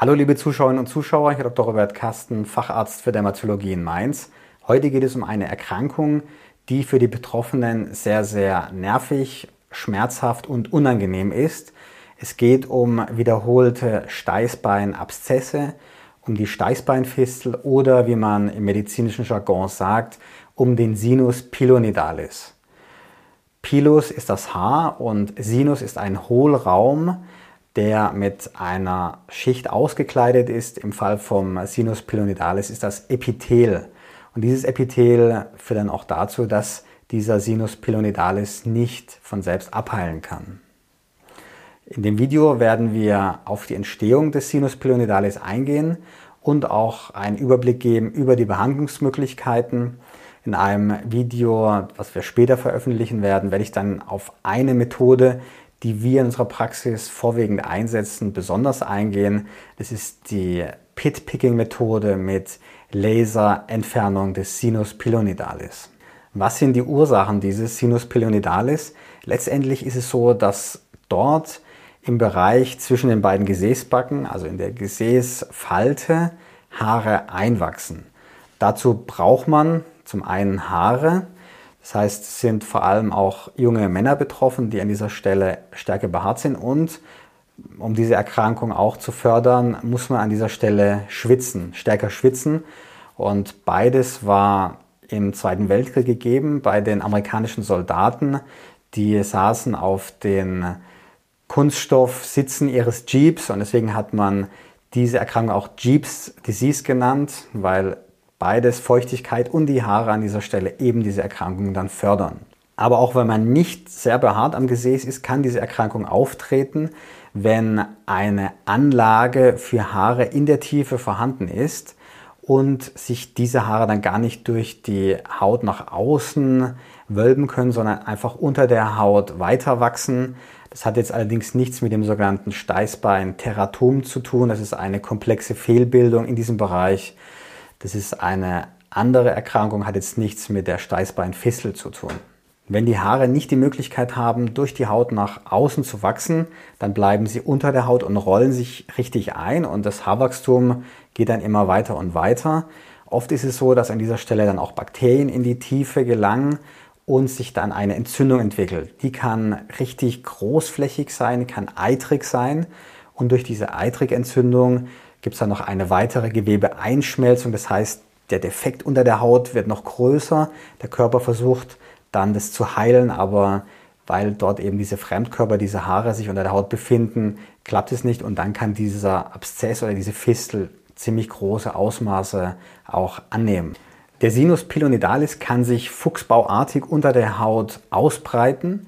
Hallo liebe Zuschauerinnen und Zuschauer, hier Dr. Robert Kasten, Facharzt für Dermatologie in Mainz. Heute geht es um eine Erkrankung, die für die Betroffenen sehr, sehr nervig, schmerzhaft und unangenehm ist. Es geht um wiederholte Steißbeinabszesse, um die Steißbeinfistel oder wie man im medizinischen Jargon sagt, um den Sinus pilonidalis. Pilus ist das Haar und Sinus ist ein Hohlraum, der mit einer Schicht ausgekleidet ist. Im Fall vom Sinus pilonidalis ist das Epithel. Und dieses Epithel führt dann auch dazu, dass dieser Sinus pilonidalis nicht von selbst abheilen kann. In dem Video werden wir auf die Entstehung des Sinus pilonidalis eingehen und auch einen Überblick geben über die Behandlungsmöglichkeiten. In einem Video, was wir später veröffentlichen werden, werde ich dann auf eine Methode, die wir in unserer Praxis vorwiegend einsetzen, besonders eingehen. Das ist die Pit-Picking-Methode mit Laserentfernung des Sinus pilonidalis. Was sind die Ursachen dieses Sinus pilonidalis? Letztendlich ist es so, dass dort im Bereich zwischen den beiden Gesäßbacken, also in der Gesäßfalte, Haare einwachsen. Dazu braucht man zum einen Haare, das heißt, es sind vor allem auch junge Männer betroffen, die an dieser Stelle stärker behaart sind. Und um diese Erkrankung auch zu fördern, muss man an dieser Stelle schwitzen, stärker schwitzen. Und beides war im Zweiten Weltkrieg gegeben bei den amerikanischen Soldaten. Die saßen auf den Kunststoffsitzen ihres Jeeps und deswegen hat man diese Erkrankung auch Jeeps Disease genannt, weil beides Feuchtigkeit und die Haare an dieser Stelle eben diese Erkrankung dann fördern. Aber auch wenn man nicht sehr behaart am Gesäß ist, kann diese Erkrankung auftreten, wenn eine Anlage für Haare in der Tiefe vorhanden ist und sich diese Haare dann gar nicht durch die Haut nach außen wölben können, sondern einfach unter der Haut weiter wachsen. Das hat jetzt allerdings nichts mit dem sogenannten Steißbein-Teratom zu tun. Das ist eine komplexe Fehlbildung in diesem Bereich das ist eine andere Erkrankung, hat jetzt nichts mit der Steißbeinfissel zu tun. Wenn die Haare nicht die Möglichkeit haben, durch die Haut nach außen zu wachsen, dann bleiben sie unter der Haut und rollen sich richtig ein und das Haarwachstum geht dann immer weiter und weiter. Oft ist es so, dass an dieser Stelle dann auch Bakterien in die Tiefe gelangen und sich dann eine Entzündung entwickelt. Die kann richtig großflächig sein, kann eitrig sein und durch diese Eitrig-Entzündung gibt es dann noch eine weitere Gewebeeinschmelzung. Das heißt, der Defekt unter der Haut wird noch größer. Der Körper versucht dann das zu heilen, aber weil dort eben diese Fremdkörper, diese Haare sich unter der Haut befinden, klappt es nicht und dann kann dieser Abszess oder diese Fistel ziemlich große Ausmaße auch annehmen. Der Sinus pilonidalis kann sich fuchsbauartig unter der Haut ausbreiten.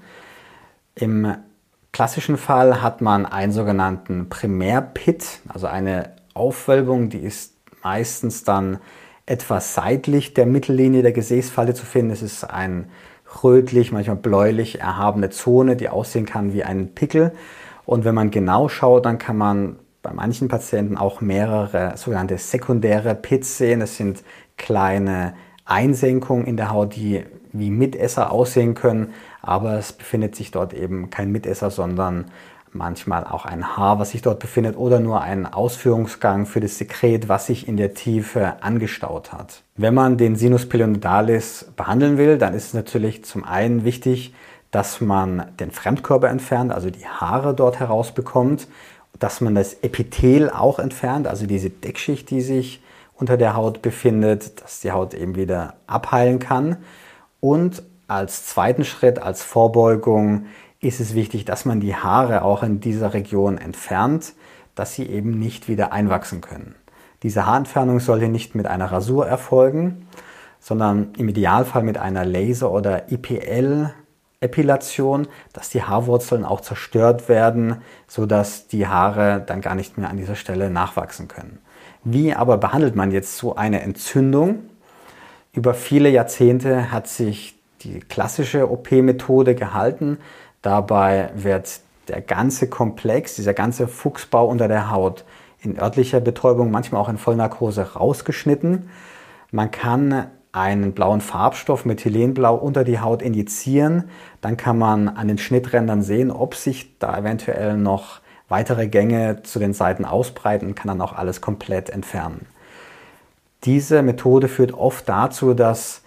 Im klassischen Fall hat man einen sogenannten Primärpit, also eine Aufwölbung, die ist meistens dann etwas seitlich der Mittellinie der Gesäßfalte zu finden. Es ist ein rötlich, manchmal bläulich erhabene Zone, die aussehen kann wie ein Pickel. Und wenn man genau schaut, dann kann man bei manchen Patienten auch mehrere sogenannte sekundäre Pits sehen. Das sind kleine Einsenkungen in der Haut, die wie Mitesser aussehen können, aber es befindet sich dort eben kein Mitesser, sondern manchmal auch ein Haar, was sich dort befindet oder nur ein Ausführungsgang für das Sekret, was sich in der Tiefe angestaut hat. Wenn man den Sinus pilonidales behandeln will, dann ist es natürlich zum einen wichtig, dass man den Fremdkörper entfernt, also die Haare dort herausbekommt, dass man das Epithel auch entfernt, also diese Deckschicht, die sich unter der Haut befindet, dass die Haut eben wieder abheilen kann. Und als zweiten Schritt, als Vorbeugung, ist es wichtig, dass man die Haare auch in dieser Region entfernt, dass sie eben nicht wieder einwachsen können. Diese Haarentfernung sollte nicht mit einer Rasur erfolgen, sondern im Idealfall mit einer Laser- oder IPL-Epilation, dass die Haarwurzeln auch zerstört werden, sodass die Haare dann gar nicht mehr an dieser Stelle nachwachsen können. Wie aber behandelt man jetzt so eine Entzündung? Über viele Jahrzehnte hat sich die klassische OP-Methode gehalten. Dabei wird der ganze Komplex, dieser ganze Fuchsbau unter der Haut in örtlicher Betäubung, manchmal auch in Vollnarkose rausgeschnitten. Man kann einen blauen Farbstoff Methylenblau unter die Haut injizieren. Dann kann man an den Schnitträndern sehen, ob sich da eventuell noch weitere Gänge zu den Seiten ausbreiten und kann dann auch alles komplett entfernen. Diese Methode führt oft dazu, dass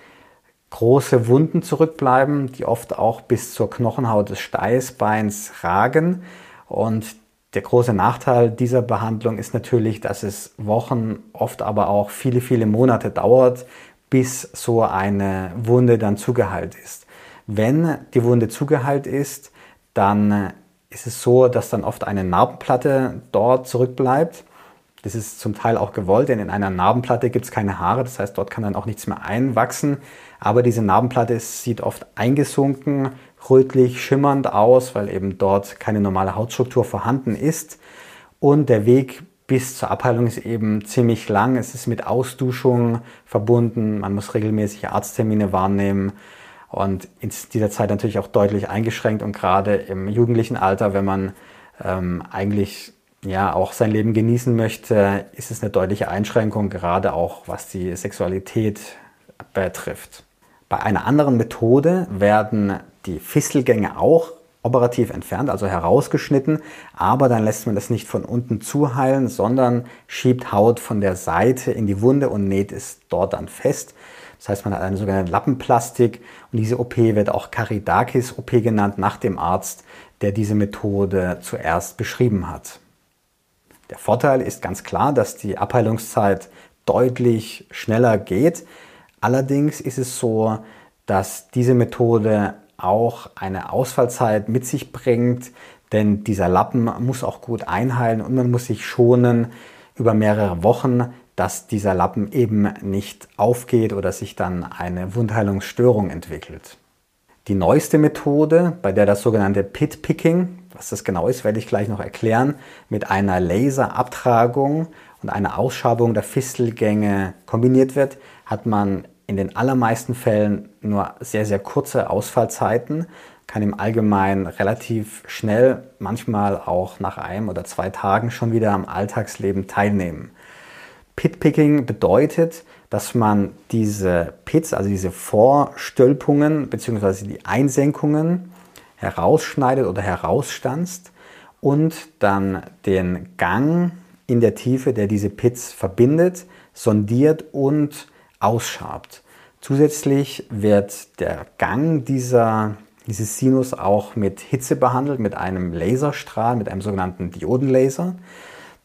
große Wunden zurückbleiben, die oft auch bis zur Knochenhaut des Steißbeins ragen. Und der große Nachteil dieser Behandlung ist natürlich, dass es Wochen, oft aber auch viele, viele Monate dauert, bis so eine Wunde dann zugeheilt ist. Wenn die Wunde zugeheilt ist, dann ist es so, dass dann oft eine Narbenplatte dort zurückbleibt. Das ist zum Teil auch gewollt, denn in einer Narbenplatte gibt es keine Haare, das heißt, dort kann dann auch nichts mehr einwachsen. Aber diese Narbenplatte sieht oft eingesunken, rötlich, schimmernd aus, weil eben dort keine normale Hautstruktur vorhanden ist. Und der Weg bis zur Abheilung ist eben ziemlich lang. Es ist mit Ausduschung verbunden. Man muss regelmäßig Arzttermine wahrnehmen und in dieser Zeit natürlich auch deutlich eingeschränkt. Und gerade im jugendlichen Alter, wenn man ähm, eigentlich ja auch sein Leben genießen möchte, ist es eine deutliche Einschränkung, gerade auch was die Sexualität betrifft. Bei einer anderen Methode werden die Fistelgänge auch operativ entfernt, also herausgeschnitten, aber dann lässt man das nicht von unten zuheilen, sondern schiebt Haut von der Seite in die Wunde und näht es dort dann fest. Das heißt, man hat eine sogenannte Lappenplastik und diese OP wird auch Karidakis-OP genannt nach dem Arzt, der diese Methode zuerst beschrieben hat. Der Vorteil ist ganz klar, dass die Abheilungszeit deutlich schneller geht. Allerdings ist es so, dass diese Methode auch eine Ausfallzeit mit sich bringt, denn dieser Lappen muss auch gut einheilen und man muss sich schonen über mehrere Wochen, dass dieser Lappen eben nicht aufgeht oder sich dann eine Wundheilungsstörung entwickelt. Die neueste Methode, bei der das sogenannte Pit Picking, was das genau ist, werde ich gleich noch erklären, mit einer Laserabtragung und einer Ausschabung der Fistelgänge kombiniert wird, hat man in den allermeisten Fällen nur sehr, sehr kurze Ausfallzeiten, kann im Allgemeinen relativ schnell, manchmal auch nach einem oder zwei Tagen schon wieder am Alltagsleben teilnehmen. Pitpicking bedeutet, dass man diese Pits, also diese Vorstülpungen bzw. die Einsenkungen herausschneidet oder herausstanzt und dann den Gang in der Tiefe, der diese Pits verbindet, sondiert und ausschabt. Zusätzlich wird der Gang dieser, dieses Sinus auch mit Hitze behandelt, mit einem Laserstrahl, mit einem sogenannten Diodenlaser.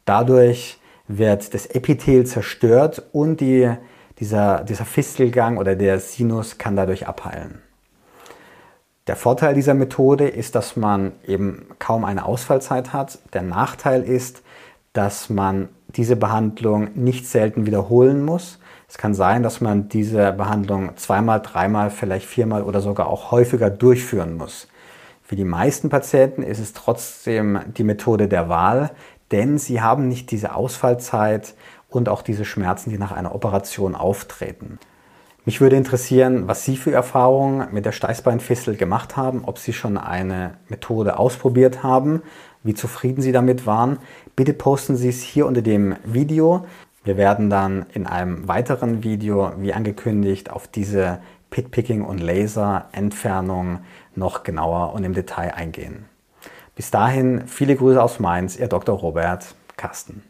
Dadurch wird das Epithel zerstört und die, dieser, dieser Fistelgang oder der Sinus kann dadurch abheilen. Der Vorteil dieser Methode ist, dass man eben kaum eine Ausfallzeit hat. Der Nachteil ist, dass man diese Behandlung nicht selten wiederholen muss. Es kann sein, dass man diese Behandlung zweimal, dreimal, vielleicht viermal oder sogar auch häufiger durchführen muss. Für die meisten Patienten ist es trotzdem die Methode der Wahl, denn sie haben nicht diese Ausfallzeit und auch diese Schmerzen, die nach einer Operation auftreten. Mich würde interessieren, was Sie für Erfahrungen mit der Steißbeinfissel gemacht haben, ob Sie schon eine Methode ausprobiert haben, wie zufrieden Sie damit waren. Bitte posten Sie es hier unter dem Video. Wir werden dann in einem weiteren Video, wie angekündigt, auf diese Pitpicking und Laser-Entfernung noch genauer und im Detail eingehen. Bis dahin viele Grüße aus Mainz, Ihr Dr. Robert Carsten.